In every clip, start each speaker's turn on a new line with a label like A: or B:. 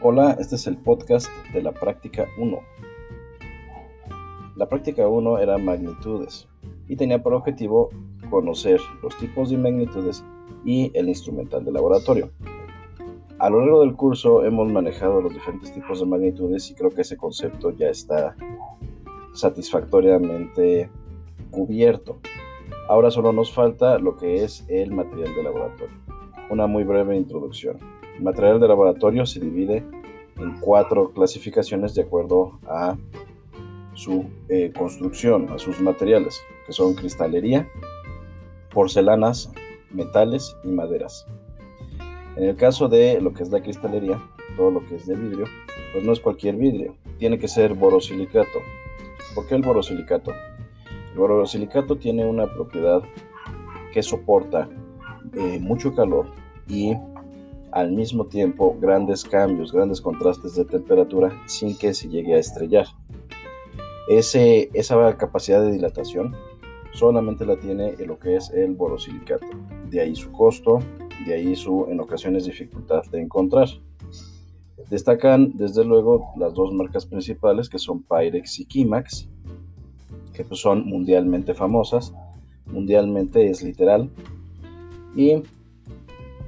A: Hola, este es el podcast de la práctica 1. La práctica 1 era magnitudes y tenía por objetivo conocer los tipos de magnitudes y el instrumental de laboratorio. A lo largo del curso hemos manejado los diferentes tipos de magnitudes y creo que ese concepto ya está satisfactoriamente cubierto. Ahora solo nos falta lo que es el material de laboratorio. Una muy breve introducción. El material de laboratorio se divide en cuatro clasificaciones de acuerdo a su eh, construcción, a sus materiales, que son cristalería, porcelanas, metales y maderas. En el caso de lo que es la cristalería, todo lo que es de vidrio, pues no es cualquier vidrio, tiene que ser borosilicato. ¿Por qué el borosilicato? El borosilicato tiene una propiedad que soporta eh, mucho calor y al mismo tiempo grandes cambios, grandes contrastes de temperatura sin que se llegue a estrellar. Ese, esa capacidad de dilatación solamente la tiene lo que es el borosilicato. De ahí su costo, de ahí su en ocasiones dificultad de encontrar. Destacan desde luego las dos marcas principales que son Pyrex y Kimax, que pues, son mundialmente famosas. Mundialmente es literal. Y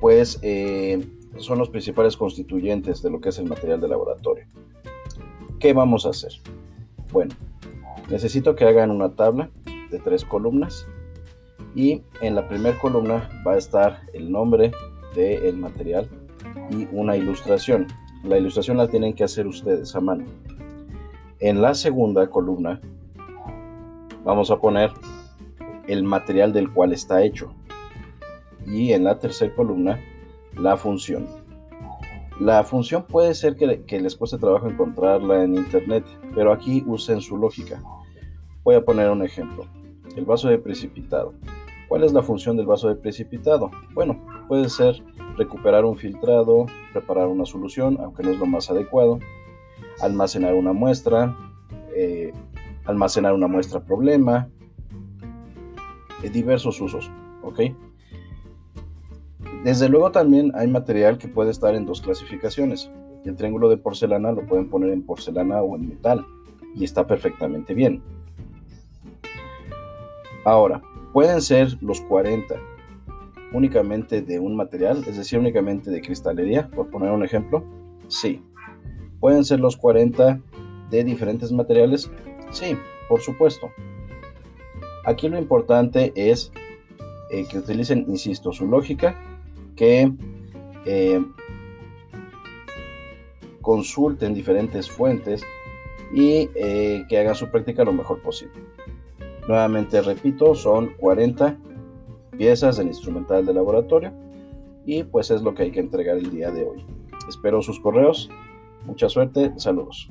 A: pues eh, son los principales constituyentes de lo que es el material de laboratorio. ¿Qué vamos a hacer? Bueno, necesito que hagan una tabla de tres columnas y en la primera columna va a estar el nombre del material y una ilustración. La ilustración la tienen que hacer ustedes a mano. En la segunda columna vamos a poner el material del cual está hecho y en la tercera columna la función. La función puede ser que, les cueste trabajo encontrarla en internet, pero aquí usen su lógica. Voy a poner un ejemplo. El vaso de precipitado. ¿Cuál es la función del vaso de precipitado? Bueno, puede ser recuperar un filtrado, preparar una solución, aunque no es lo más adecuado, almacenar una muestra, eh, almacenar una muestra problema, eh, diversos usos, ¿ok? Desde luego también hay material que puede estar en dos clasificaciones. El triángulo de porcelana lo pueden poner en porcelana o en metal y está perfectamente bien. Ahora, pueden ser los 40 únicamente de un material, es decir, únicamente de cristalería, por poner un ejemplo. Sí. ¿Pueden ser los 40 de diferentes materiales? Sí, por supuesto. Aquí lo importante es eh, que utilicen, insisto, su lógica que eh, consulten diferentes fuentes y eh, que hagan su práctica lo mejor posible. Nuevamente repito, son 40 piezas del instrumental de laboratorio y pues es lo que hay que entregar el día de hoy. Espero sus correos. Mucha suerte. Saludos.